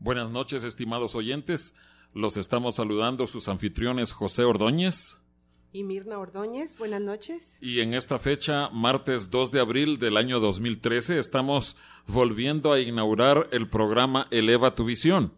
Buenas noches, estimados oyentes. Los estamos saludando sus anfitriones José Ordóñez. Y Mirna Ordóñez, buenas noches. Y en esta fecha, martes 2 de abril del año 2013, estamos volviendo a inaugurar el programa Eleva tu visión.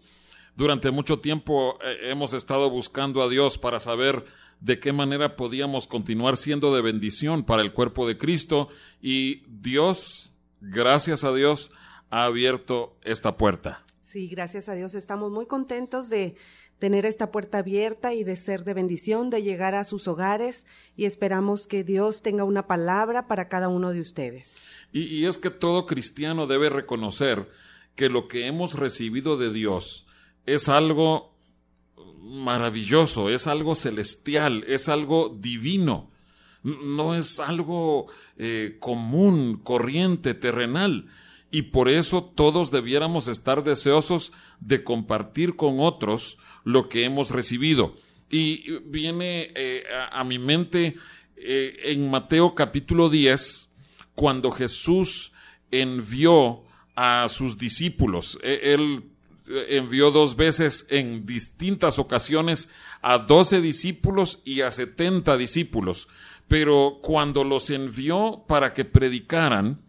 Durante mucho tiempo eh, hemos estado buscando a Dios para saber de qué manera podíamos continuar siendo de bendición para el cuerpo de Cristo y Dios, gracias a Dios, ha abierto esta puerta. Sí, gracias a Dios. Estamos muy contentos de tener esta puerta abierta y de ser de bendición, de llegar a sus hogares y esperamos que Dios tenga una palabra para cada uno de ustedes. Y, es que todo cristiano debe reconocer que lo que hemos recibido de Dios es algo maravilloso, es algo celestial, es algo divino, no es algo eh, común, corriente, terrenal y por eso todos debiéramos estar deseosos de compartir con otros lo que hemos recibido. Y viene eh, a, mi mente eh, en Mateo capítulo 10, cuando Jesús envió a sus discípulos. E, él envió dos veces en distintas ocasiones a doce discípulos y a setenta discípulos. Pero cuando los envió para que predicaran,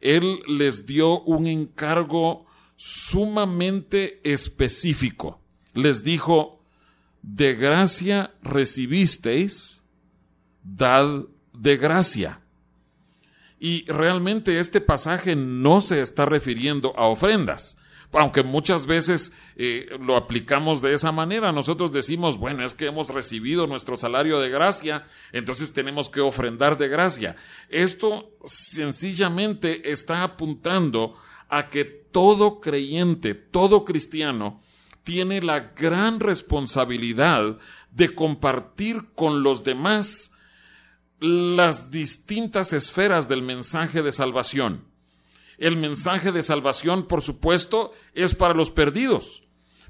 él les dio un encargo sumamente específico. Les dijo, de gracia recibisteis, dad de gracia. Y realmente este pasaje no se está refiriendo a ofrendas, aunque muchas veces eh, lo aplicamos de esa manera. Nosotros decimos, bueno, es que hemos recibido nuestro salario de gracia, entonces tenemos que ofrendar de gracia. Esto sencillamente está apuntando a que todo creyente, todo cristiano, tiene la gran responsabilidad de compartir con los demás las distintas esferas del mensaje de salvación. El mensaje de salvación, por supuesto, es para los perdidos,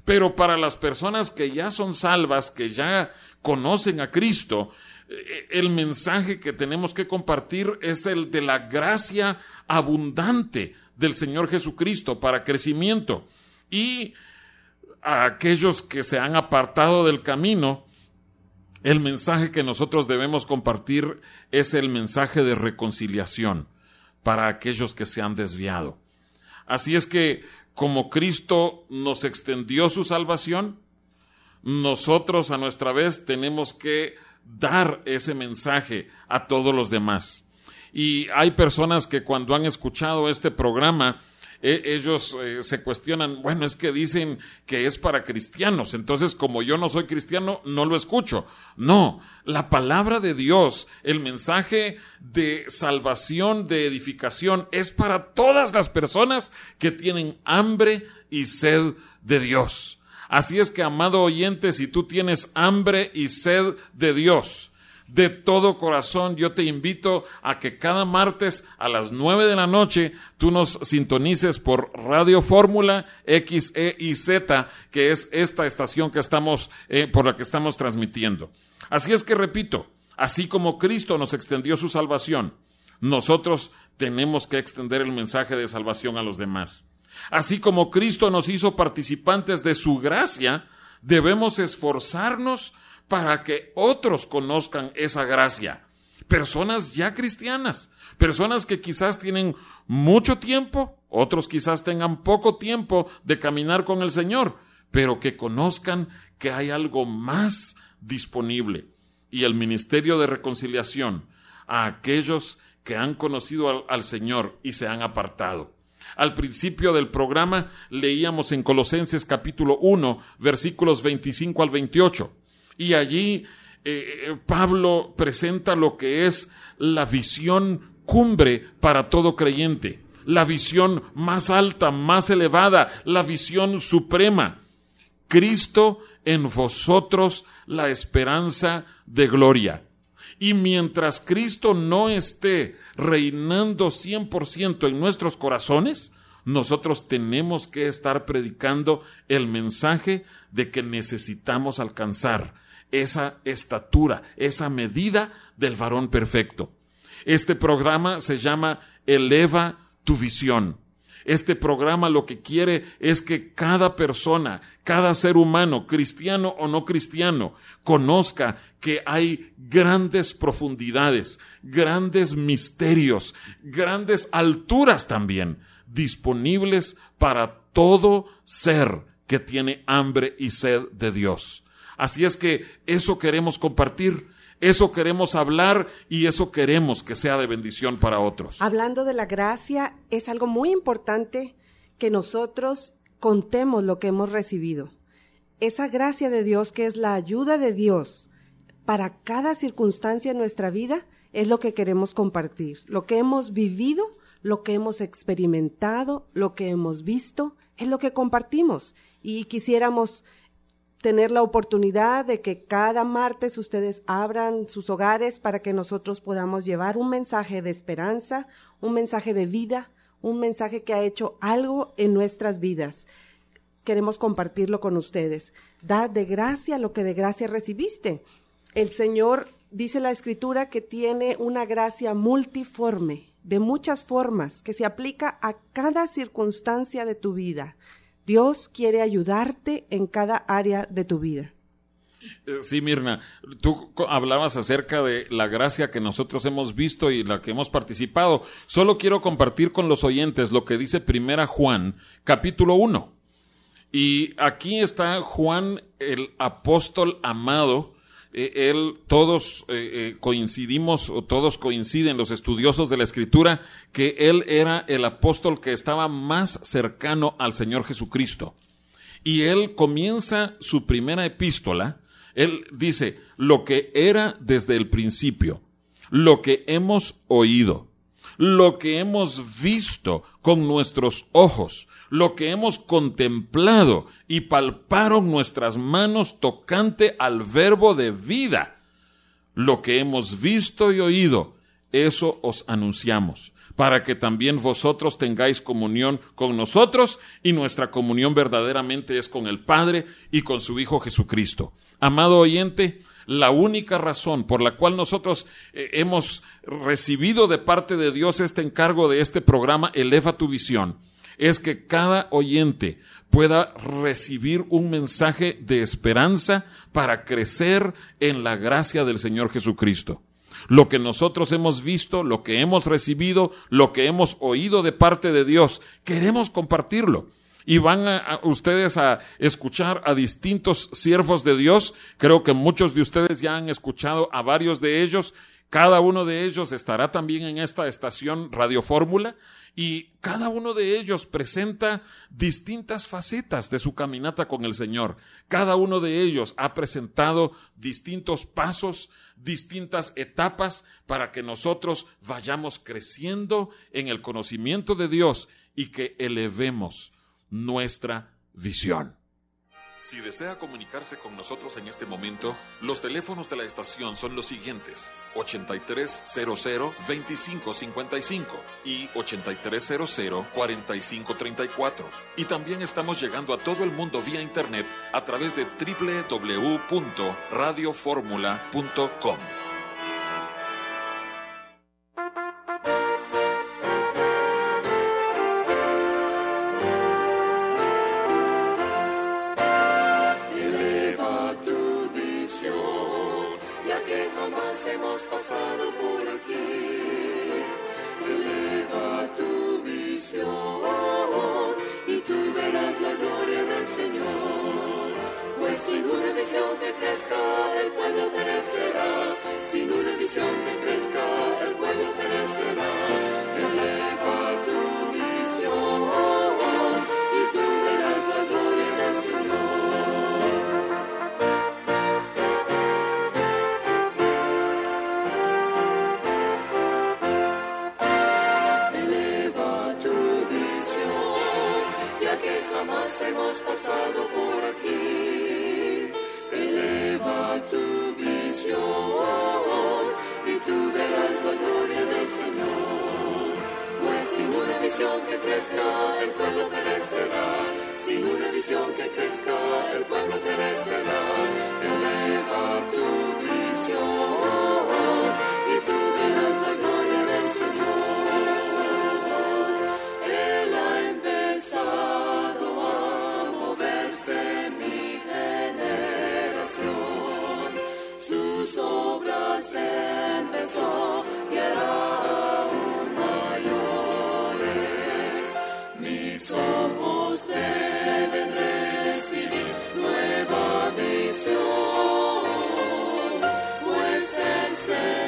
pero para las personas que ya son salvas, que ya conocen a Cristo, eh, el mensaje que tenemos que compartir es el de la gracia abundante del Señor Jesucristo para crecimiento. Y a aquellos que se han apartado del camino, el mensaje que nosotros debemos compartir es el mensaje de reconciliación para aquellos que se han desviado. Así es que, como Cristo nos extendió su salvación, nosotros a nuestra vez tenemos que dar ese mensaje a todos los demás. Y hay personas que cuando han escuchado este programa, e, ellos eh, se cuestionan, bueno, es que dicen que es para cristianos, entonces como yo no soy cristiano, no lo escucho. No, la palabra de Dios, el mensaje de salvación, de edificación, es para todas las personas que tienen hambre y sed de Dios. Así es que, amado oyente, si tú tienes hambre y sed de Dios, de todo corazón yo te invito a que cada martes a las nueve de la noche tú nos sintonices por Radio Fórmula X, E y Z, que es esta estación que estamos, eh, por la que estamos transmitiendo. Así es que repito, así como Cristo nos extendió su salvación, nosotros tenemos que extender el mensaje de salvación a los demás. Así como Cristo nos hizo participantes de su gracia, debemos esforzarnos para que otros conozcan esa gracia. Personas ya cristianas, personas que quizás tienen mucho tiempo, otros quizás tengan poco tiempo de caminar con el Señor, pero que conozcan que hay algo más disponible. Y el ministerio de reconciliación a aquellos que han conocido al, Señor y se han apartado. Al principio del programa leíamos en Colosenses capítulo 1, versículos 25 al 28. Y allí eh, Pablo presenta lo que es la visión cumbre para todo creyente, la visión más alta, más elevada, la visión suprema. Cristo en vosotros la esperanza de gloria. Y mientras Cristo no esté reinando 100% en nuestros corazones, nosotros tenemos que estar predicando el mensaje de que necesitamos alcanzar esa estatura, esa medida del varón perfecto. Este programa se llama Eleva tu visión. Este programa lo que quiere es que cada persona, cada ser humano, cristiano o no cristiano, conozca que hay grandes profundidades, grandes misterios, grandes alturas también disponibles para todo ser que tiene hambre y sed de Dios. Así es que eso queremos compartir. Eso queremos hablar y eso queremos que sea de bendición para otros. Hablando de la gracia, es algo muy importante que nosotros contemos lo que hemos recibido. Esa gracia de Dios, que es la ayuda de Dios para cada circunstancia en nuestra vida, es lo que queremos compartir. Lo que hemos vivido, lo que hemos experimentado, lo que hemos visto, es lo que compartimos. Y quisiéramos tener la oportunidad de que cada martes ustedes abran sus hogares para que nosotros podamos llevar un mensaje de esperanza, un mensaje de vida, un mensaje que ha hecho algo en nuestras vidas. Queremos compartirlo con ustedes. Da de gracia lo que de gracia recibiste. El Señor dice la Escritura que tiene una gracia multiforme, de muchas formas, que se aplica a cada circunstancia de tu vida. Dios quiere ayudarte en cada área de tu vida. Eh, sí, Mirna, tú hablabas acerca de la gracia que nosotros hemos visto y la que hemos participado. Solo quiero compartir con los oyentes lo que dice Primera Juan, capítulo 1. Y aquí está Juan, el apóstol amado, eh, él, todos eh, eh, coincidimos, o todos coinciden los estudiosos de la Escritura, que él era el apóstol que estaba más cercano al Señor Jesucristo. Y él comienza su primera epístola, él dice, lo que era desde el principio, lo que hemos oído, lo que hemos visto con nuestros ojos, lo que hemos contemplado y palparon nuestras manos tocante al verbo de vida. Lo que hemos visto y oído, eso os anunciamos, para que también vosotros tengáis comunión con nosotros y nuestra comunión verdaderamente es con el Padre y con su Hijo Jesucristo. Amado oyente, la única razón por la cual nosotros eh, hemos recibido de parte de Dios este encargo de este programa, Eleva tu visión, es que cada oyente pueda recibir un mensaje de esperanza para crecer en la gracia del Señor Jesucristo. Lo que nosotros hemos visto, lo que hemos recibido, lo que hemos oído de parte de Dios, queremos compartirlo y van a, ustedes a escuchar a distintos siervos de Dios. Creo que muchos de ustedes ya han escuchado a varios de ellos Cada uno de ellos estará también en esta estación Radio Fórmula y cada uno de ellos presenta distintas facetas de su caminata con el Señor. Cada uno de ellos ha presentado distintos pasos, distintas etapas para que nosotros vayamos creciendo en el conocimiento de Dios y que elevemos nuestra visión. Si desea comunicarse con nosotros en este momento, los teléfonos de la estación son los siguientes: 8300-2555 y 8300-4534. Y también estamos llegando a todo el mundo vía internet a través de www.radioformula.com. crezca, el pueblo perecerá. Sin una visión que crezca, el pueblo perecerá. Eleva tu visión. is.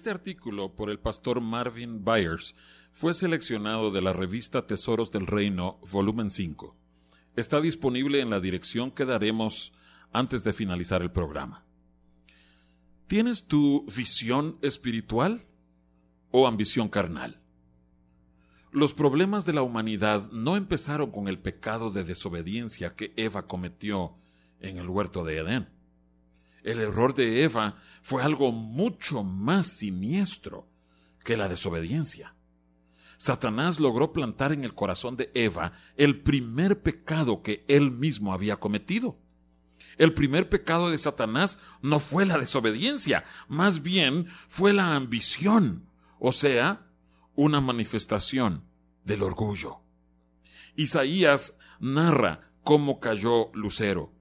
Este artículo por el pastor Marvin Byers fue seleccionado de la revista Tesoros del Reino, volumen 5. Está disponible en la dirección que daremos antes de finalizar el programa. ¿Tienes tu visión espiritual o ambición carnal? Los problemas de la humanidad no empezaron con el pecado de desobediencia que Eva cometió en el huerto de Edén. El error de Eva fue algo mucho más siniestro que la desobediencia. Satanás logró plantar en el corazón de Eva el primer pecado que él mismo había cometido. El primer pecado de Satanás no fue la desobediencia, más bien fue la ambición, o sea, una manifestación del orgullo. Isaías narra cómo cayó Lucero.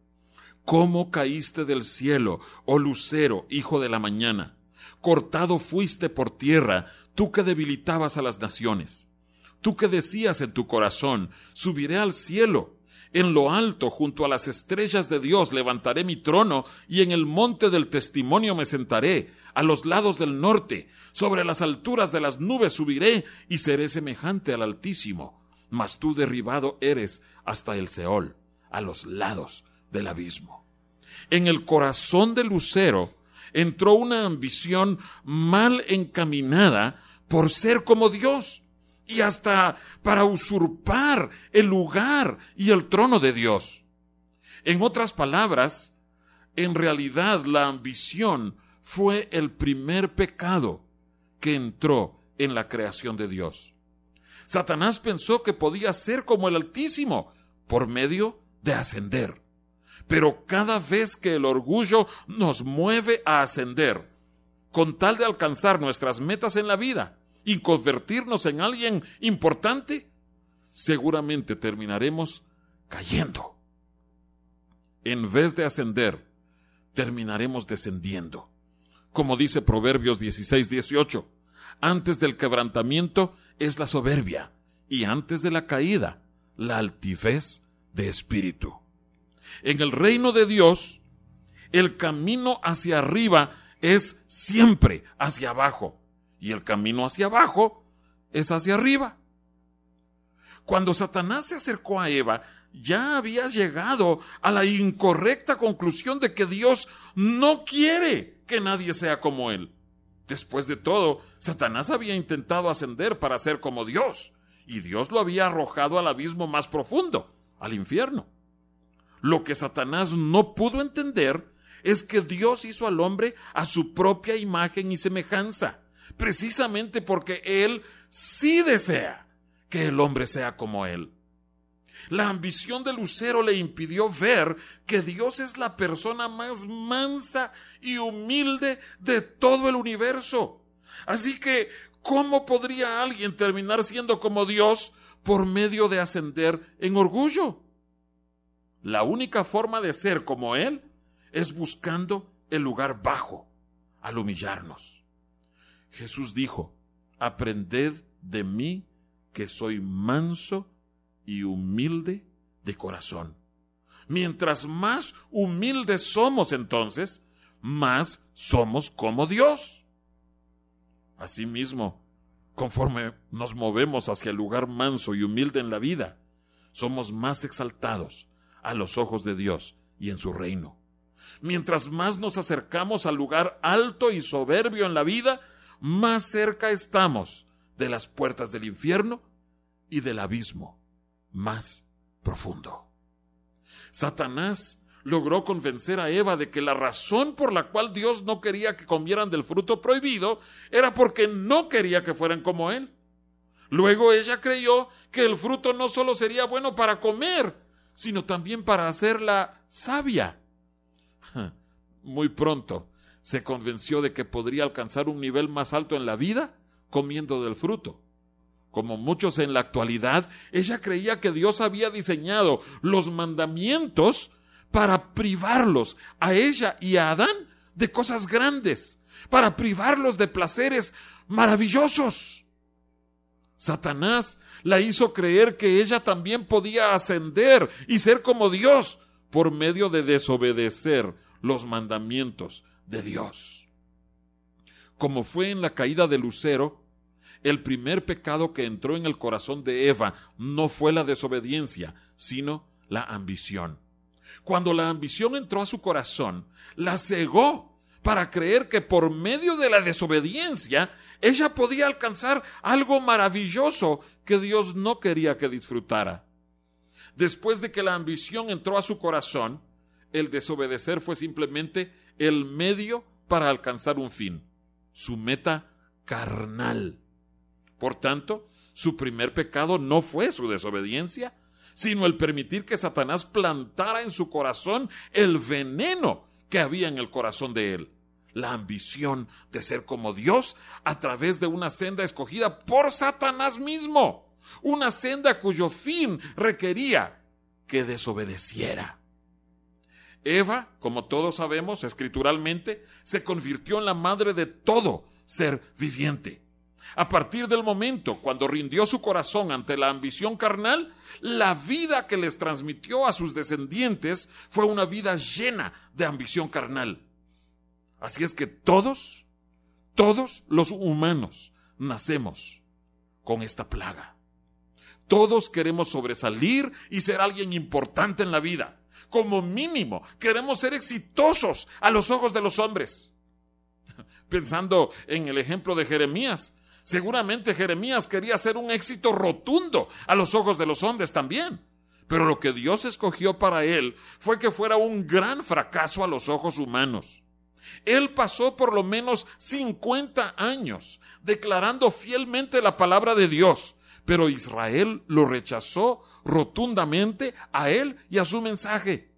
¿Cómo caíste del cielo, oh lucero, hijo de la mañana? cortado fuiste por tierra, tú que debilitabas a las naciones. Tú que decías en tu corazón, subiré al cielo. En lo alto, junto a las estrellas de Dios, levantaré mi trono, y en el monte del testimonio me sentaré, a los lados del norte, sobre las alturas de las nubes subiré, y seré semejante al Altísimo. Mas tú derribado eres hasta el Seol, a los lados del abismo. En el corazón de Lucero entró una ambición mal encaminada por ser como Dios y hasta para usurpar el lugar y el trono de Dios. En otras palabras, en realidad la ambición fue el primer pecado que entró en la creación de Dios. Satanás pensó que podía ser como el Altísimo por medio de ascender. Pero cada vez que el orgullo nos mueve a ascender, con tal de alcanzar nuestras metas en la vida, y convertirnos en alguien importante, seguramente terminaremos cayendo. En vez de ascender, terminaremos descendiendo. Como dice Proverbios 16, 18, antes del quebrantamiento es la soberbia y antes de la caída la altivez de espíritu. En el reino de Dios, el camino hacia arriba es siempre hacia abajo y el camino hacia abajo es hacia arriba. Cuando Satanás se acercó a Eva, ya había llegado a la incorrecta conclusión de que Dios no quiere que nadie sea como él. Después de todo, Satanás había intentado ascender para ser como Dios, y Dios lo había arrojado al abismo más profundo, al infierno. Lo que Satanás no pudo entender es que Dios hizo al hombre a su propia imagen y semejanza precisamente porque Él sí desea que el hombre sea como Él. La ambición de Lucero le impidió ver que Dios es la persona más mansa y humilde de todo el universo. Así que, ¿cómo podría alguien terminar siendo como Dios por medio de ascender en orgullo? La única forma de ser como Él es buscando el lugar bajo al humillarnos. Jesús dijo, aprended de mí que soy manso y humilde de corazón. Mientras más humildes somos entonces, más somos como Dios. Asimismo, conforme nos movemos hacia el lugar manso y humilde en la vida, somos más exaltados a los ojos de Dios y en su reino. Mientras más nos acercamos al lugar alto y soberbio en la vida, más cerca estamos de las puertas del infierno y del abismo más profundo. Satanás logró convencer a Eva de que la razón por la cual Dios no quería que comieran del fruto prohibido era porque no quería que fueran como él. Luego ella creyó que el fruto no solo sería bueno para comer, sino también para hacerla sabia. Muy pronto se convenció de que podría alcanzar un nivel más alto en la vida comiendo del fruto. Como muchos en la actualidad, ella creía que Dios había diseñado los mandamientos para privarlos a ella y a Adán de cosas grandes, para privarlos de placeres maravillosos. Satanás la hizo creer que ella también podía ascender y ser como Dios por medio de desobedecer los mandamientos de Dios. Como fue en la caída de Lucero, el primer pecado que entró en el corazón de Eva no fue la desobediencia, sino la ambición. Cuando la ambición entró a su corazón, la cegó para creer que por medio de la desobediencia ella podía alcanzar algo maravilloso que Dios no quería que disfrutara. Después de que la ambición entró a su corazón, el desobedecer fue simplemente el medio para alcanzar un fin, su meta carnal. Por tanto, su primer pecado no fue su desobediencia, sino el permitir que Satanás plantara en su corazón el veneno que había en el corazón de él, la ambición de ser como Dios a través de una senda escogida por Satanás mismo, una senda cuyo fin requería que desobedeciera. Eva, como todos sabemos escrituralmente, se convirtió en la madre de todo ser viviente. A partir del momento cuando rindió su corazón ante la ambición carnal, la vida que les transmitió a sus descendientes fue una vida llena de ambición carnal. Así es que todos, todos los humanos nacemos con esta plaga. Todos queremos sobresalir y ser alguien importante en la vida. Como mínimo, queremos ser exitosos a los ojos de los hombres. Pensando en el ejemplo de Jeremías, seguramente Jeremías quería ser un éxito rotundo a los ojos de los hombres también. Pero lo que Dios escogió para él fue que fuera un gran fracaso a los ojos humanos. Él pasó por lo menos 50 años declarando fielmente la palabra de Dios, pero Israel lo rechazó rotundamente a él y a su mensaje.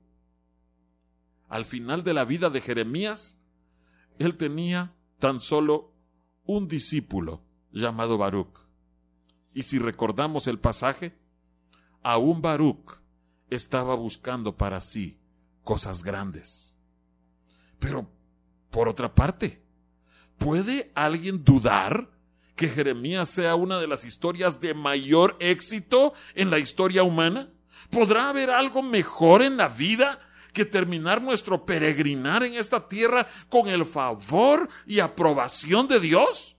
Al final de la vida de Jeremías, él tenía tan solo un discípulo llamado Baruch. Y si recordamos el pasaje, aún Baruch estaba buscando para sí cosas grandes. Pero, por otra parte, ¿puede alguien dudar que Jeremías sea una de las historias de mayor éxito en la historia humana? ¿Podrá haber algo mejor en la vida que terminar nuestro peregrinar en esta tierra con el favor y aprobación de Dios?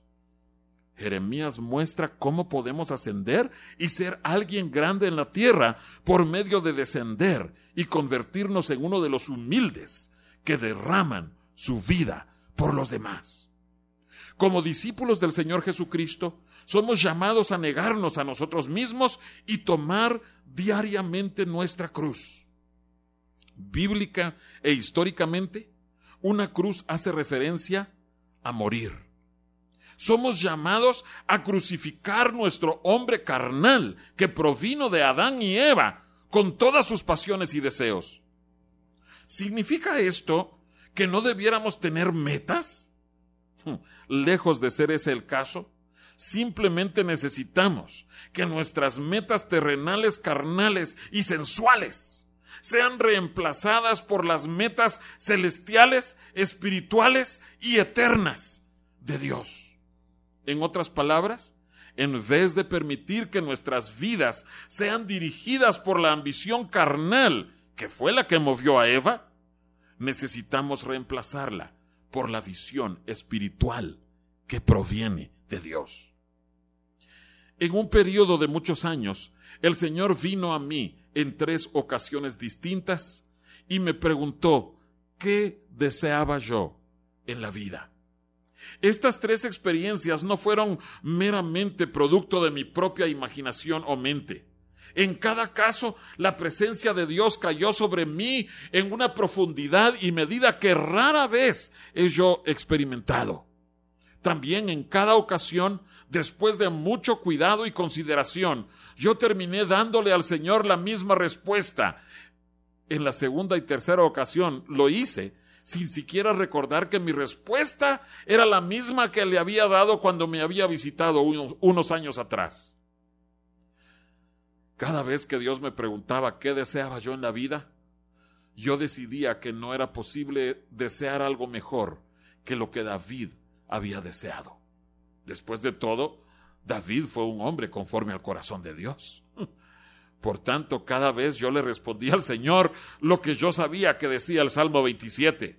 Jeremías muestra cómo podemos ascender y ser alguien grande en la tierra por medio de descender y convertirnos en uno de los humildes que derraman su vida por los demás. Como discípulos del Señor Jesucristo, somos llamados a negarnos a nosotros mismos y tomar diariamente nuestra cruz. Bíblica e históricamente, una cruz hace referencia a morir. Somos llamados a crucificar nuestro hombre carnal que provino de Adán y Eva con todas sus pasiones y deseos. ¿Significa esto que no debiéramos tener metas? Lejos de ser ese el caso, simplemente necesitamos que nuestras metas terrenales, carnales y sensuales sean reemplazadas por las metas celestiales, espirituales y eternas de Dios. En otras palabras, en vez de permitir que nuestras vidas sean dirigidas por la ambición carnal, que fue la que movió a Eva, necesitamos reemplazarla por la visión espiritual que proviene de Dios. En un periodo de muchos años, el Señor vino a mí en tres ocasiones distintas y me preguntó qué deseaba yo en la vida. Estas tres experiencias no fueron meramente producto de mi propia imaginación o mente. En cada caso, la presencia de Dios cayó sobre mí en una profundidad y medida que rara vez he yo experimentado. También en cada ocasión, después de mucho cuidado y consideración, yo terminé dándole al Señor la misma respuesta. En la segunda y tercera ocasión lo hice sin siquiera recordar que mi respuesta era la misma que le había dado cuando me había visitado unos, años atrás. Cada vez que Dios me preguntaba qué deseaba yo en la vida, yo decidía que no era posible desear algo mejor que lo que David había deseado. Después de todo, David fue un hombre conforme al corazón de Dios. Por tanto, cada vez yo le respondía al Señor lo que yo sabía que decía el Salmo 27.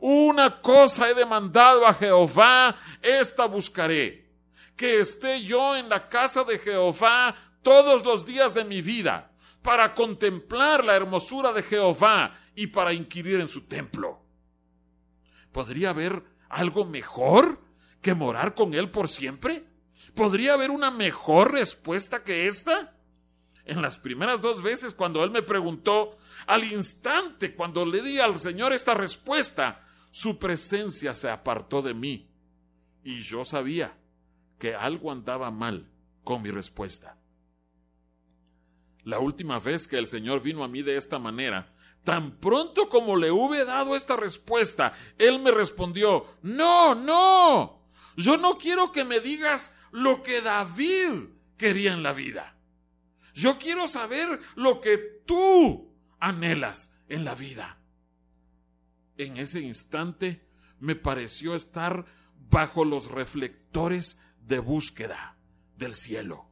Una cosa he demandado a Jehová, esta buscaré, que esté yo en la casa de Jehová todos los días de mi vida para contemplar la hermosura de Jehová y para inquirir en su templo. ¿Podría haber algo mejor que morar con Él por siempre? ¿Podría haber una mejor respuesta que esta? En las primeras dos veces cuando Él me preguntó, al instante cuando le di al Señor esta respuesta, su presencia se apartó de mí y yo sabía que algo andaba mal con mi respuesta. La última vez que el Señor vino a mí de esta manera, tan pronto como le hube dado esta respuesta, Él me respondió, no, no, yo no quiero que me digas lo que David quería en la vida. Yo quiero saber lo que tú anhelas en la vida. en ese instante me pareció estar bajo los reflectores de búsqueda del cielo.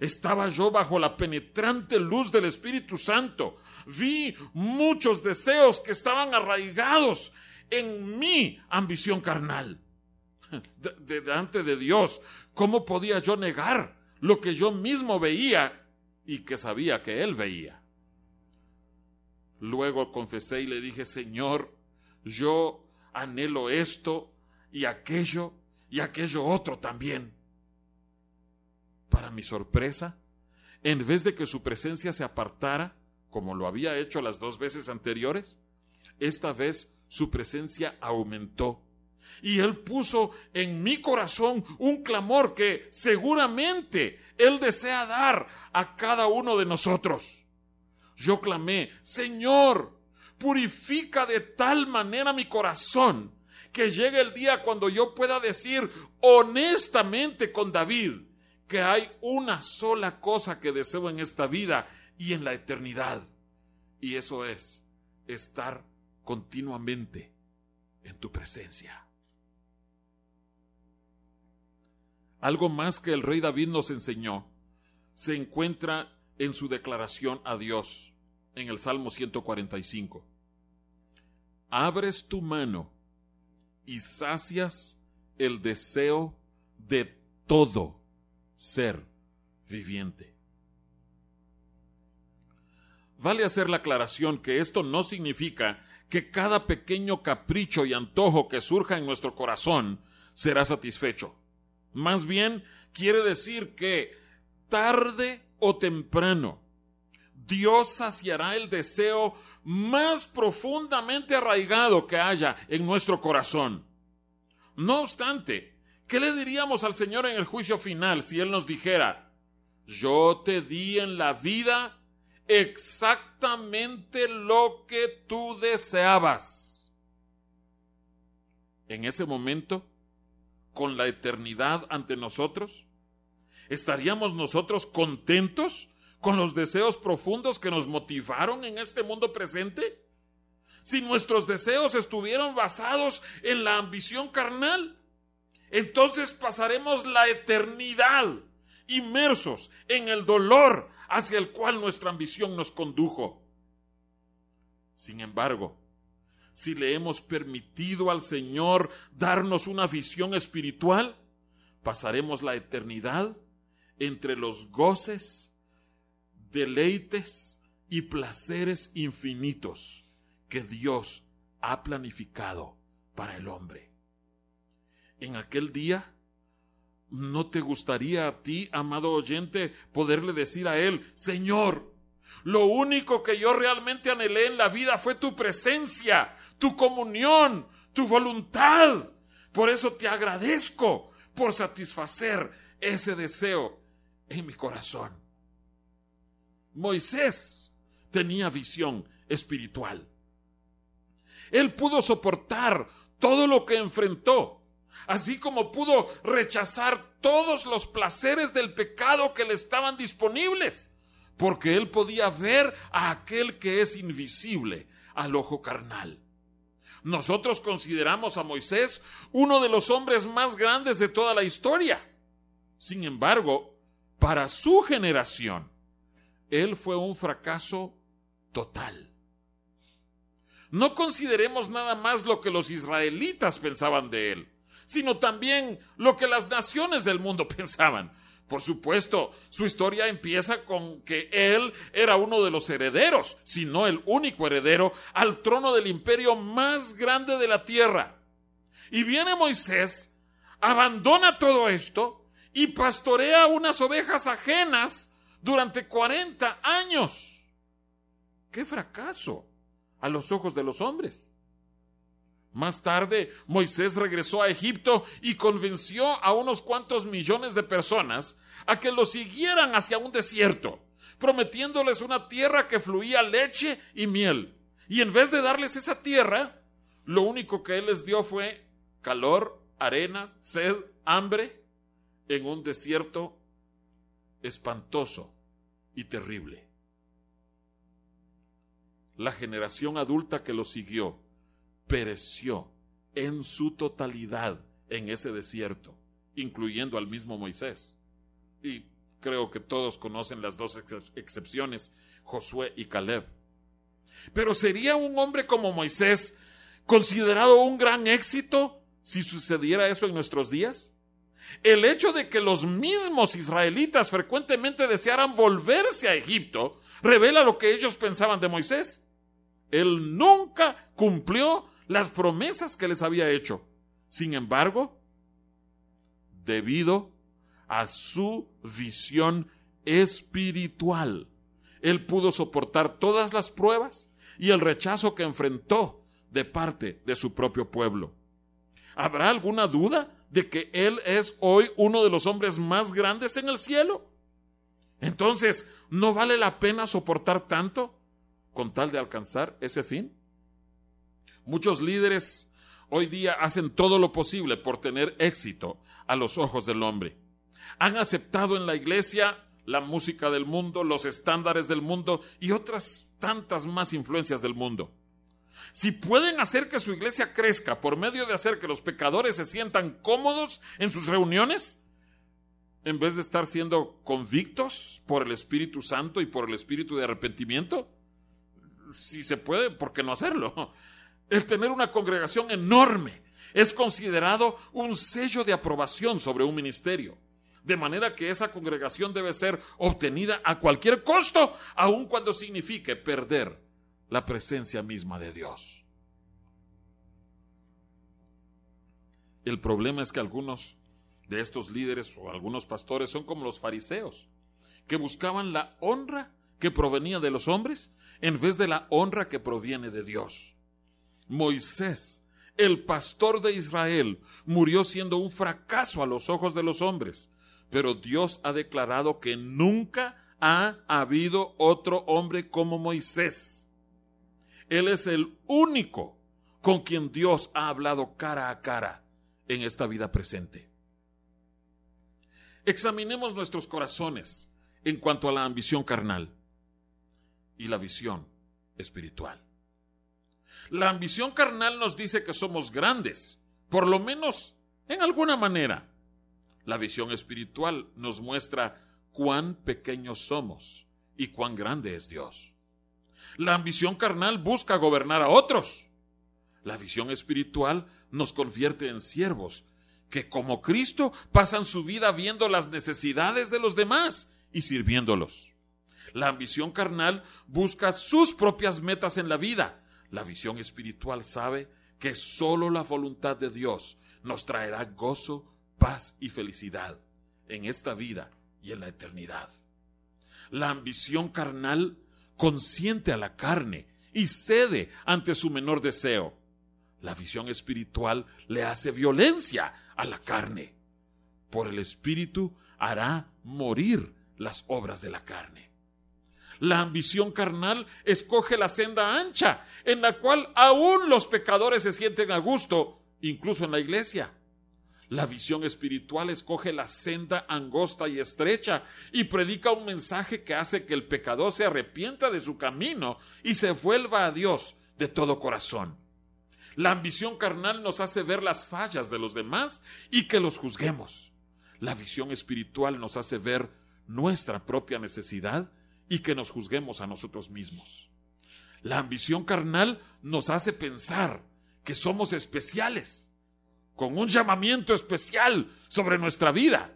Estaba yo bajo la penetrante luz del Espíritu Santo. Vi muchos deseos que estaban arraigados en mi ambición carnal. Delante de Dios, ¿cómo podía yo negar lo que yo mismo veía y que sabía que Él veía? Luego confesé y le dije, Señor, yo anhelo esto y aquello y aquello otro también. Para mi sorpresa, en vez de que su presencia se apartara, como lo había hecho las dos veces anteriores, esta vez su presencia aumentó. Y Él puso en mi corazón un clamor que seguramente Él desea dar a cada uno de nosotros. Yo clamé, Señor, purifica de tal manera mi corazón que llegue el día cuando yo pueda decir honestamente con David que hay una sola cosa que deseo en esta vida y en la eternidad. Y eso es estar continuamente en tu presencia. Algo más que el rey David nos enseñó se encuentra en su declaración a Dios en el Salmo 145 abres tu mano y sacias el deseo de todo ser viviente. Vale hacer la aclaración que esto no significa que cada pequeño capricho y antojo que surja en nuestro corazón será satisfecho. Más bien quiere decir que tarde o temprano Dios saciará el deseo más profundamente arraigado que haya en nuestro corazón. No obstante, ¿qué le diríamos al Señor en el juicio final si Él nos dijera, yo te di en la vida exactamente lo que tú deseabas? En ese momento, con la eternidad ante nosotros, ¿estaríamos nosotros contentos con los deseos profundos que nos motivaron en este mundo presente? Si nuestros deseos estuvieron basados en la ambición carnal, entonces pasaremos la eternidad inmersos en el dolor hacia el cual nuestra ambición nos condujo. Sin embargo, si le hemos permitido al Señor darnos una visión espiritual, pasaremos la eternidad entre los goces deleites y placeres infinitos que Dios ha planificado para el hombre. En aquel día, ¿no te gustaría a ti, amado oyente, poderle decir a Él, Señor, lo único que yo realmente anhelé en la vida fue tu presencia, tu comunión, tu voluntad. Por eso te agradezco por satisfacer ese deseo en mi corazón. Moisés tenía visión espiritual. Él pudo soportar todo lo que enfrentó, así como pudo rechazar todos los placeres del pecado que le estaban disponibles, porque él podía ver a aquel que es invisible al ojo carnal. Nosotros consideramos a Moisés uno de los hombres más grandes de toda la historia. Sin embargo, para su generación, él fue un fracaso total. No consideremos nada más lo que los israelitas pensaban de él, sino también lo que las naciones del mundo pensaban. Por supuesto, su historia empieza con que él era uno de los herederos, si no el único heredero, al trono del imperio más grande de la tierra. Y viene Moisés, abandona todo esto y pastorea unas ovejas ajenas durante 40 años. ¡Qué fracaso a los ojos de los hombres! Más tarde, Moisés regresó a Egipto y convenció a unos cuantos millones de personas a que lo siguieran hacia un desierto, prometiéndoles una tierra que fluía leche y miel. Y en vez de darles esa tierra, lo único que él les dio fue calor, arena, sed, hambre, en un desierto espantoso y terrible. La generación adulta que lo siguió pereció en su totalidad en ese desierto, incluyendo al mismo Moisés. Y creo que todos conocen las dos excepciones, Josué y Caleb. Pero ¿sería un hombre como Moisés considerado un gran éxito si sucediera eso en nuestros días? El hecho de que los mismos israelitas frecuentemente desearan volverse a Egipto revela lo que ellos pensaban de Moisés. Él nunca cumplió las promesas que les había hecho. Sin embargo, debido a su visión espiritual, él pudo soportar todas las pruebas y el rechazo que enfrentó de parte de su propio pueblo. ¿Habrá alguna duda de que Él es hoy uno de los hombres más grandes en el cielo? Entonces, ¿no vale la pena soportar tanto con tal de alcanzar ese fin? Muchos líderes hoy día hacen todo lo posible por tener éxito a los ojos del hombre. Han aceptado en la iglesia la música del mundo, los estándares del mundo y otras tantas más influencias del mundo. Si pueden hacer que su iglesia crezca por medio de hacer que los pecadores se sientan cómodos en sus reuniones, en vez de estar siendo convictos por el Espíritu Santo y por el Espíritu de arrepentimiento, si se puede, ¿por qué no hacerlo? El tener una congregación enorme es considerado un sello de aprobación sobre un ministerio de manera que esa congregación debe ser obtenida a cualquier costo, aun cuando signifique perder la presencia misma de Dios. El problema es que algunos de estos líderes o algunos pastores son como los fariseos, que buscaban la honra que provenía de los hombres en vez de la honra que proviene de Dios. Moisés, el pastor de Israel, murió siendo un fracaso a los ojos de los hombres, pero Dios ha declarado que nunca ha habido otro hombre como Moisés. Él es el único con quien Dios ha hablado cara a cara en esta vida presente. Examinemos nuestros corazones en cuanto a la ambición carnal y la visión espiritual. La ambición carnal nos dice que somos grandes, por lo menos en alguna manera. La visión espiritual nos muestra cuán pequeños somos y cuán grande es Dios. La ambición carnal busca gobernar a otros. La visión espiritual nos convierte en siervos que como Cristo pasan su vida viendo las necesidades de los demás y sirviéndolos. La ambición carnal busca sus propias metas en la vida. La visión espiritual sabe que solo la voluntad de Dios nos traerá gozo, paz y felicidad en esta vida y en la eternidad. La ambición carnal consiente a la carne y cede ante su menor deseo. La visión espiritual le hace violencia a la carne. Por el espíritu hará morir las obras de la carne. La ambición carnal escoge la senda ancha, en la cual aún los pecadores se sienten a gusto, incluso en la iglesia. La visión espiritual escoge la senda angosta y estrecha y predica un mensaje que hace que el pecador se arrepienta de su camino y se vuelva a Dios de todo corazón. La ambición carnal nos hace ver las fallas de los demás y que los juzguemos. La visión espiritual nos hace ver nuestra propia necesidad y que nos juzguemos a nosotros mismos. La ambición carnal nos hace pensar que somos especiales con un llamamiento especial sobre nuestra vida.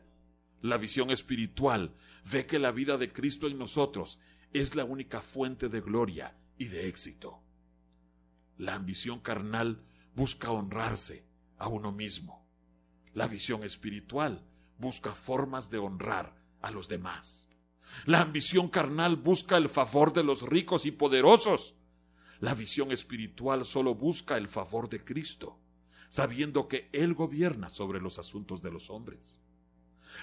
La visión espiritual ve que la vida de Cristo en nosotros es la única fuente de gloria y de éxito. La ambición carnal busca honrarse a uno mismo. La visión espiritual busca formas de honrar a los demás. La ambición carnal busca el favor de los ricos y poderosos. La visión espiritual solo busca el favor de Cristo sabiendo que Él gobierna sobre los asuntos de los hombres.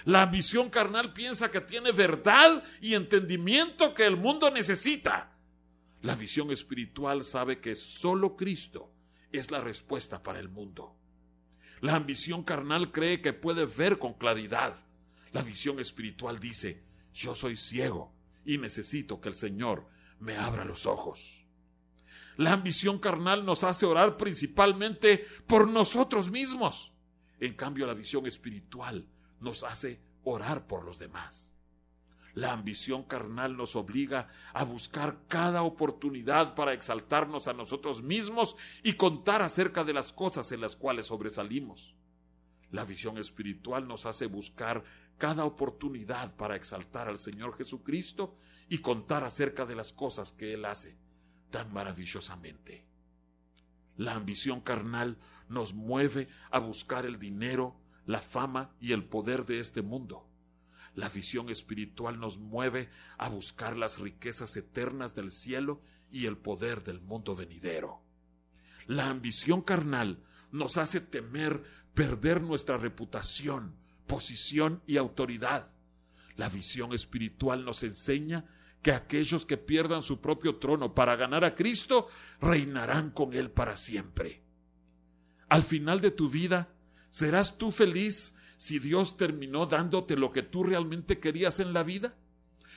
La ambición carnal piensa que tiene verdad y entendimiento que el mundo necesita. La visión espiritual sabe que solo Cristo es la respuesta para el mundo. La ambición carnal cree que puede ver con claridad. La visión espiritual dice, yo soy ciego y necesito que el Señor me abra los ojos. La ambición carnal nos hace orar principalmente por nosotros mismos. En cambio, la visión espiritual nos hace orar por los demás. La ambición carnal nos obliga a buscar cada oportunidad para exaltarnos a nosotros mismos y contar acerca de las cosas en las cuales sobresalimos. La visión espiritual nos hace buscar cada oportunidad para exaltar al Señor Jesucristo y contar acerca de las cosas que Él hace tan maravillosamente. La ambición carnal nos mueve a buscar el dinero, la fama y el poder de este mundo. La visión espiritual nos mueve a buscar las riquezas eternas del cielo y el poder del mundo venidero. La ambición carnal nos hace temer perder nuestra reputación, posición y autoridad. La visión espiritual nos enseña que aquellos que pierdan su propio trono para ganar a Cristo reinarán con Él para siempre. Al final de tu vida, ¿serás tú feliz si Dios terminó dándote lo que tú realmente querías en la vida?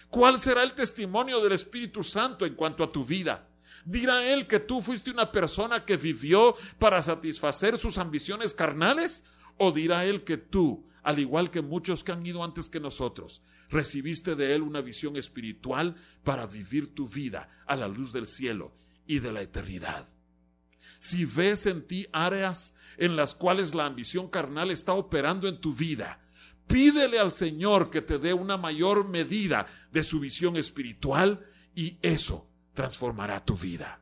¿Cuál será el testimonio del Espíritu Santo en cuanto a tu vida? ¿Dirá Él que tú fuiste una persona que vivió para satisfacer sus ambiciones carnales? ¿O dirá Él que tú, al igual que muchos que han ido antes que nosotros, recibiste de Él una visión espiritual para vivir tu vida a la luz del cielo y de la eternidad? Si ves en ti áreas en las cuales la ambición carnal está operando en tu vida, pídele al Señor que te dé una mayor medida de su visión espiritual y eso transformará tu vida.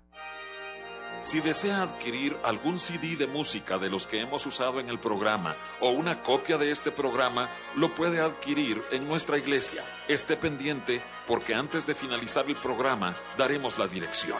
Si desea adquirir algún CD de música de los que hemos usado en el programa o una copia de este programa, lo puede adquirir en nuestra iglesia. Esté pendiente porque antes de finalizar el programa daremos la dirección.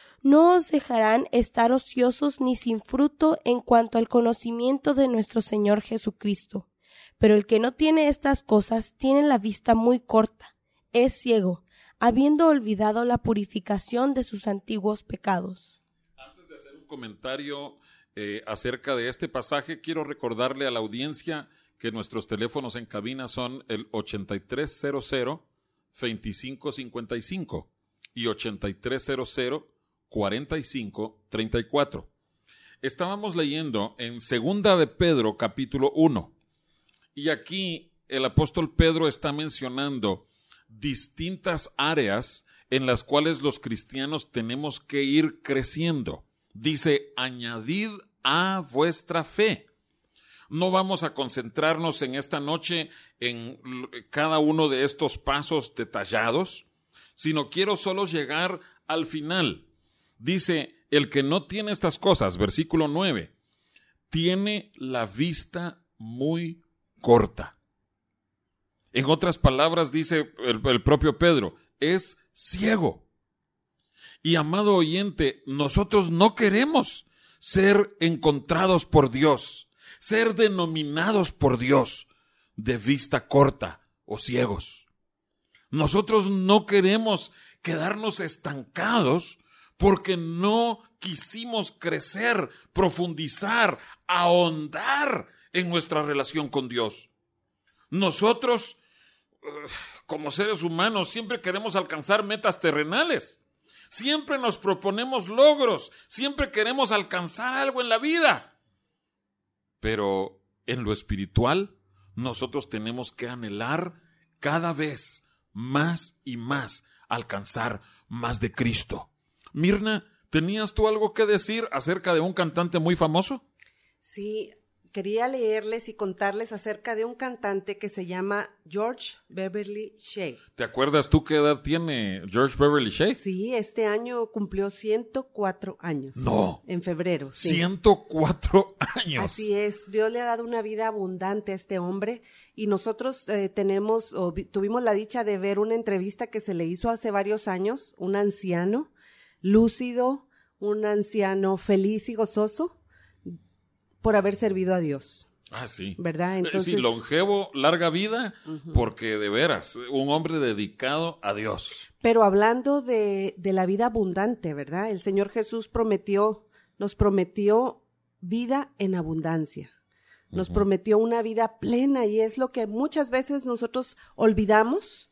no os dejarán estar ociosos ni sin fruto en cuanto al conocimiento de nuestro Señor Jesucristo. Pero el que no tiene estas cosas tiene la vista muy corta, es ciego, habiendo olvidado la purificación de sus antiguos pecados. Antes de hacer un comentario eh, acerca de este pasaje, quiero recordarle a la audiencia que nuestros teléfonos en cabina son el 8300-2555 y 8300-4534. Estábamos leyendo en Segunda de Pedro capítulo 1 y aquí el apóstol Pedro está mencionando distintas áreas en las cuales los cristianos tenemos que ir creciendo. Dice, añadid a vuestra fe. No vamos a concentrarnos en esta noche en cada uno de estos pasos detallados, sino quiero solo llegar al final. Dice, el que no tiene estas cosas, versículo 9, tiene la vista muy corta. En otras palabras, dice el, el, propio Pedro, es ciego. Y amado oyente, nosotros no queremos ser encontrados por Dios, ser denominados por Dios de vista corta o ciegos. Nosotros no queremos quedarnos estancados porque no quisimos crecer, profundizar, ahondar en nuestra relación con Dios. Nosotros, eh, como seres humanos, siempre queremos alcanzar metas terrenales. Siempre nos proponemos logros, siempre queremos alcanzar algo en la vida. Pero en lo espiritual, nosotros tenemos que anhelar cada vez más y más alcanzar más de Cristo. Mirna, ¿tenías tú algo que decir acerca de un cantante muy famoso? Sí, quería leerles y contarles acerca de un cantante que se llama George Beverly Shea. ¿Te acuerdas tú qué edad tiene George Beverly Shea? Sí, este año cumplió 104 años. No. En febrero. Sí. 104 años. Así es. Dios le ha dado una vida abundante a este hombre y nosotros eh, tenemos o tuvimos la dicha de ver una entrevista que se le hizo hace varios años, un anciano lúcido, un anciano feliz y gozoso por haber servido a Dios. Ah, sí. ¿Verdad? Entonces, sí, longevo, larga vida, uh -huh. porque de veras, un hombre dedicado a Dios. Pero hablando de, de, la vida abundante, ¿verdad? El Señor Jesús prometió, nos prometió vida en abundancia. Nos uh -huh. prometió una vida plena y es lo que muchas veces nosotros olvidamos,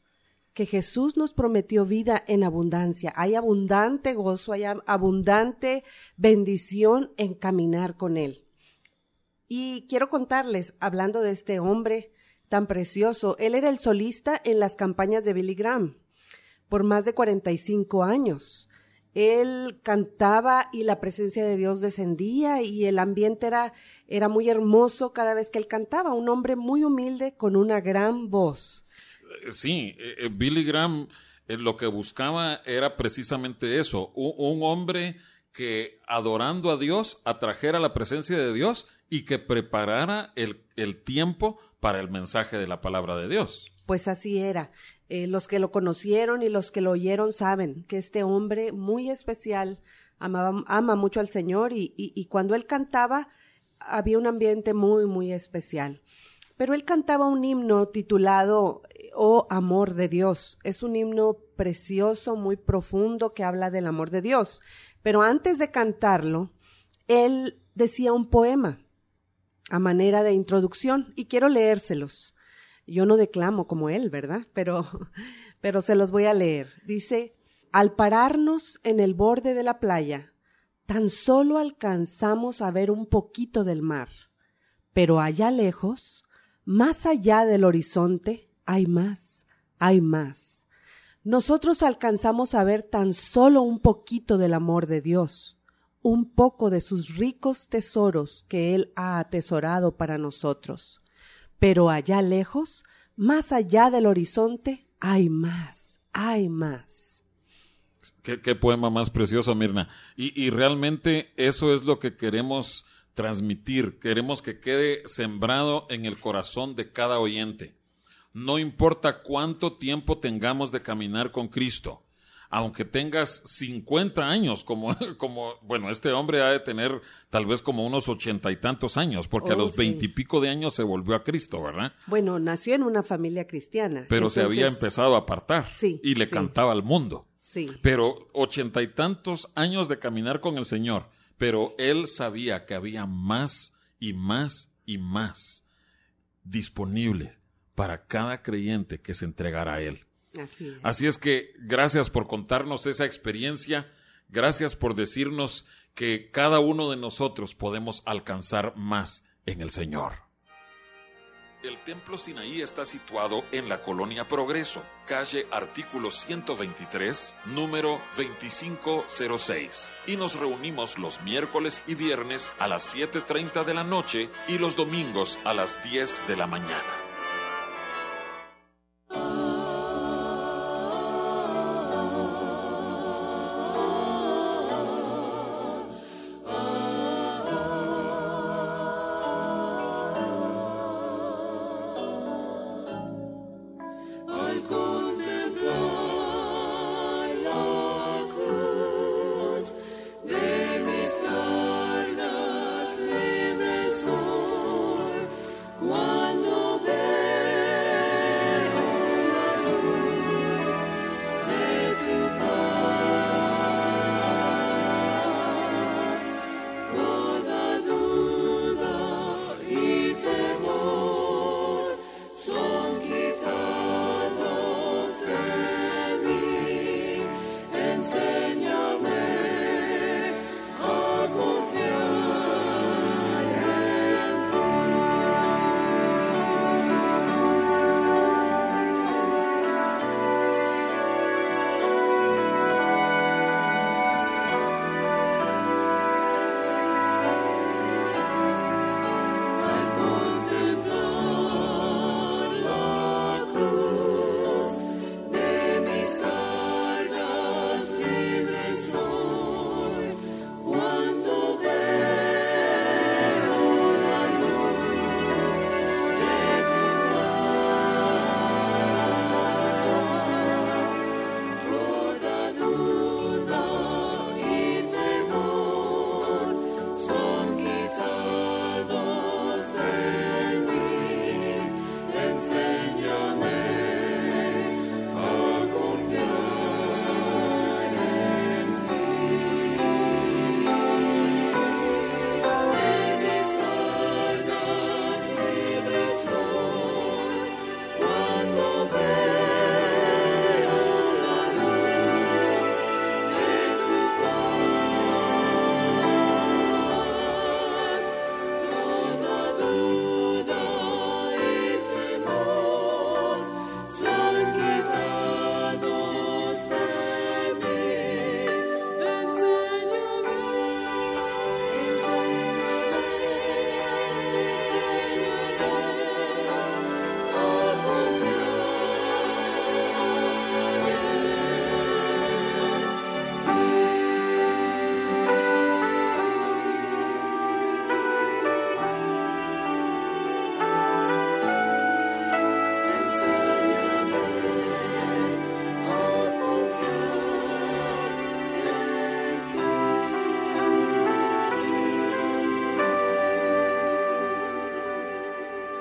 que Jesús nos prometió vida en abundancia. Hay abundante gozo, hay abundante bendición en caminar con Él. Y quiero contarles, hablando de este hombre tan precioso, él era el solista en las campañas de Billy Graham por más de 45 años. Él cantaba y la presencia de Dios descendía y el ambiente era, era muy hermoso cada vez que él cantaba. Un hombre muy humilde con una gran voz. Sí, eh, Billy Graham eh, lo que buscaba era precisamente eso, un, hombre que adorando a Dios atrajera la presencia de Dios y que preparara el, el, tiempo para el mensaje de la palabra de Dios. Pues así era. Eh, los que lo conocieron y los que lo oyeron saben que este hombre muy especial amaba, ama mucho al Señor y, y cuando él cantaba había un ambiente muy, muy especial. Pero él cantaba un himno titulado Oh amor de Dios. Es un himno precioso, muy profundo, que habla del amor de Dios. Pero antes de cantarlo, él decía un poema a manera de introducción y quiero leérselos. Yo no declamo como él, ¿verdad? Pero, pero se los voy a leer. Dice, Al pararnos en el borde de la playa, tan solo alcanzamos a ver un poquito del mar, pero allá lejos, más allá del horizonte, hay más, hay más. Nosotros alcanzamos a ver tan solo un poquito del amor de Dios, un poco de sus ricos tesoros que Él ha atesorado para nosotros. Pero allá lejos, más allá del horizonte, hay más, hay más. Qué, poema más precioso, Mirna. Y, realmente eso es lo que queremos transmitir. Queremos que quede sembrado en el corazón de cada oyente. No importa cuánto tiempo tengamos de caminar con Cristo aunque tengas 50 años, como, como, bueno, este hombre ha de tener tal vez como unos ochenta y tantos años, porque a oh, los veintipico de años se volvió a Cristo, ¿verdad? Bueno, nació en una familia cristiana. Pero se había empezado a apartar sí, y le cantaba al mundo. Sí. Pero ochenta y tantos años de caminar con el Señor, pero él sabía que había más y más y más disponible para cada creyente que se entregara a él. Así es. que gracias por contarnos esa experiencia, gracias por decirnos que cada uno de nosotros podemos alcanzar más en el Señor. El Templo Sinaí está situado en la colonia Progreso, calle artículo 123, número 2506. Y nos reunimos los miércoles y viernes a las 7.30 de la noche y los domingos a las 10 de la mañana.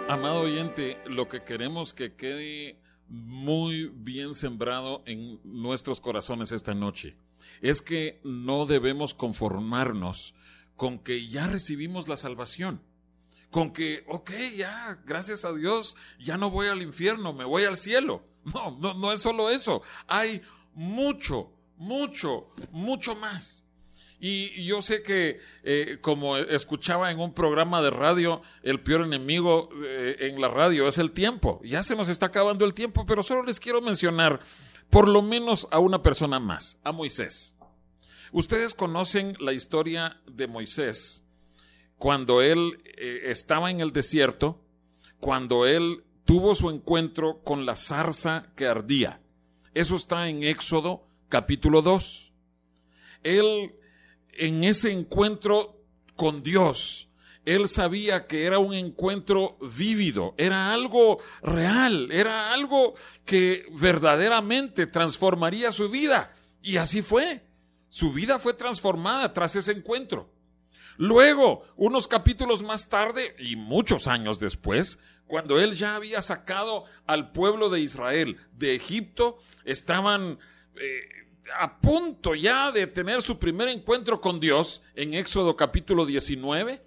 Amado oyente, lo que queremos que quede muy bien sembrado en nuestros corazones esta noche es que no debemos conformarnos con que ya recibimos la salvación, con que, ok, ya, gracias a Dios, ya no voy al infierno, me voy al cielo. No, no, no es solo eso. Hay mucho, mucho, mucho más. Y yo sé que, eh, como escuchaba en un programa de radio, el peor enemigo eh, en la radio es el tiempo. Ya se nos está acabando el tiempo, pero solo les quiero mencionar por lo menos a una persona más, a Moisés. Ustedes conocen la historia de Moisés cuando él eh, estaba en el desierto, cuando él tuvo su encuentro con la zarza que ardía. Eso está en Éxodo capítulo 2. Él en ese encuentro con Dios, él sabía que era un encuentro vívido, era algo real, era algo que verdaderamente transformaría su vida. Y así fue. Su vida fue transformada tras ese encuentro. Luego, unos capítulos más tarde y muchos años después, cuando él ya había sacado al pueblo de Israel de Egipto, estaban eh, a punto ya de tener su primer encuentro con Dios en Éxodo capítulo 19,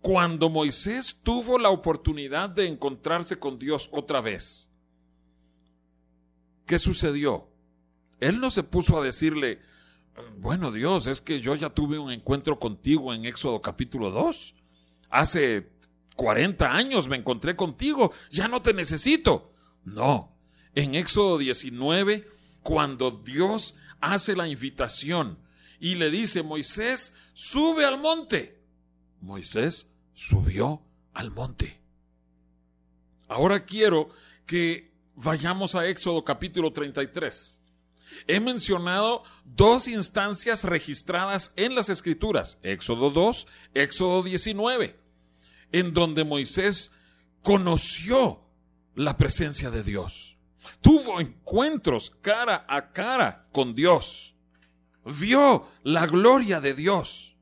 cuando Moisés tuvo la oportunidad de encontrarse con Dios otra vez. ¿Qué sucedió? Él no se puso a decirle, bueno Dios, es que yo ya tuve un encuentro contigo en Éxodo capítulo 2. Hace 40 años me encontré contigo, ya no te necesito. No, en Éxodo 19 cuando Dios hace la invitación y le dice, Moisés, sube al monte. Moisés subió al monte. Ahora quiero que vayamos a Éxodo capítulo 33. He mencionado dos instancias registradas en las escrituras, Éxodo 2, Éxodo 19, en donde Moisés conoció la presencia de Dios tuvo encuentros cara a cara con Dios, vio la gloria de Dios.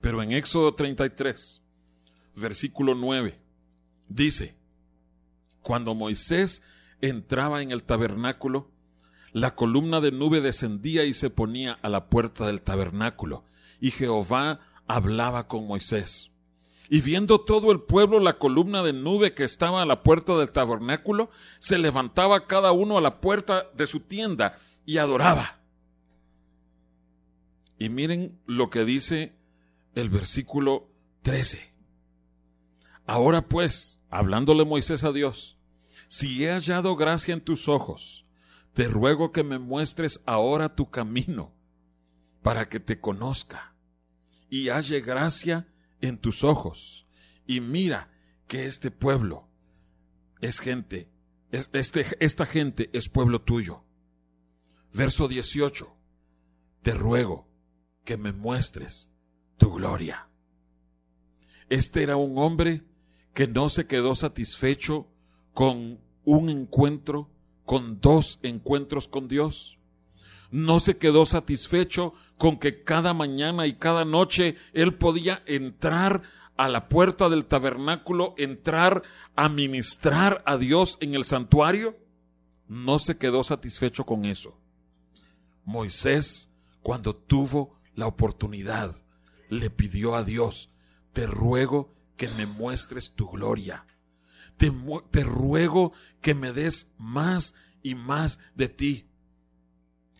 Pero en Éxodo 33, versículo 9, dice, cuando Moisés entraba en el tabernáculo, la columna de nube descendía y se ponía a la puerta del tabernáculo, y Jehová hablaba con Moisés. Y viendo todo el pueblo la columna de nube que estaba a la puerta del tabernáculo, se levantaba cada uno a la puerta de su tienda y adoraba. Y miren lo que dice el versículo 13. Ahora pues, hablándole Moisés a Dios, si he hallado gracia en tus ojos, te ruego que me muestres ahora tu camino, para que te conozca, y halle gracia en tus ojos y mira que este pueblo es gente, este, esta gente es pueblo tuyo. Verso 18, te ruego que me muestres tu gloria. Este era un hombre que no se quedó satisfecho con un encuentro, con dos encuentros con Dios. No se quedó satisfecho con que cada mañana y cada noche él podía entrar a la puerta del tabernáculo, entrar a ministrar a Dios en el santuario, no se quedó satisfecho con eso. Moisés, cuando tuvo la oportunidad, le pidió a Dios, te ruego que me muestres tu gloria. Te, ruego que me des más y más de ti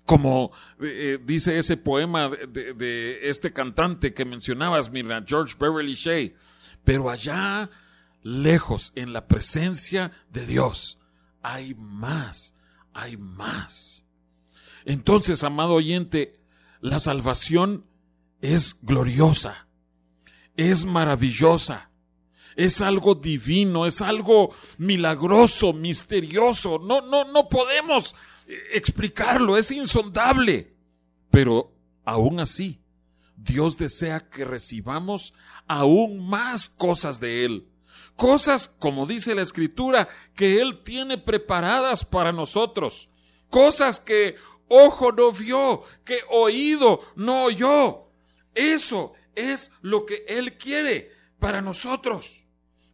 como eh, eh, dice ese poema de, este cantante que mencionabas, mira, George Beverly Shea, pero allá lejos, en la presencia de Dios, hay más, hay más. Entonces, amado oyente, la salvación es gloriosa, es maravillosa, es algo divino, es algo milagroso, misterioso. No, no, no podemos explicarlo, es insondable. Pero aún así, Dios desea que recibamos aún más cosas de Él. Cosas, como dice la Escritura, que Él tiene preparadas para nosotros. Cosas que ojo no vio, que oído no oyó. Eso es lo que Él quiere para nosotros.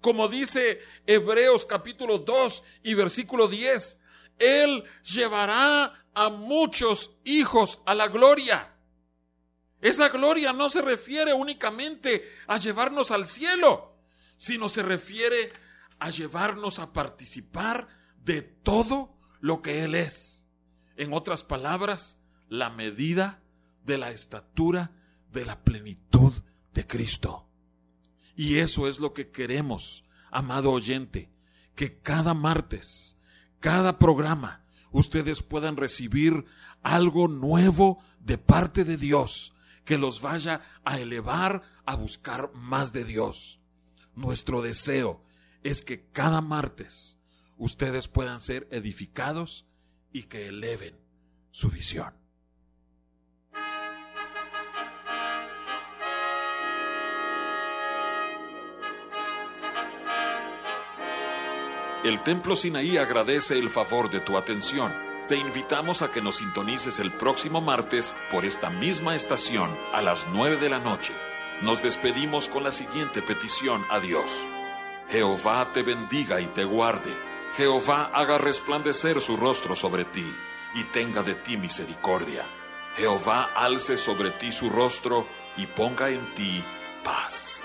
Como dice Hebreos capítulo 2 y versículo 10, él llevará a muchos hijos a la gloria. Esa gloria no se refiere únicamente a llevarnos al cielo, sino se refiere a llevarnos a participar de todo lo que Él es, En otras palabras, la medida de la estatura de la plenitud de Cristo. Y eso es lo que queremos, amado oyente, que cada martes, cada programa, ustedes puedan recibir algo nuevo de parte de Dios, que los vaya a elevar a buscar más de Dios. Nuestro deseo es que cada martes ustedes puedan ser edificados y que eleven su visión. El Templo Sinaí agradece el favor de tu atención. Te invitamos a que nos sintonices el próximo martes por esta misma estación a las 9 de la noche. Nos despedimos con la siguiente petición a Dios. Jehová te bendiga y te guarde. Jehová haga resplandecer su rostro sobre ti y tenga de ti misericordia. Jehová alce sobre ti su rostro y ponga en ti paz.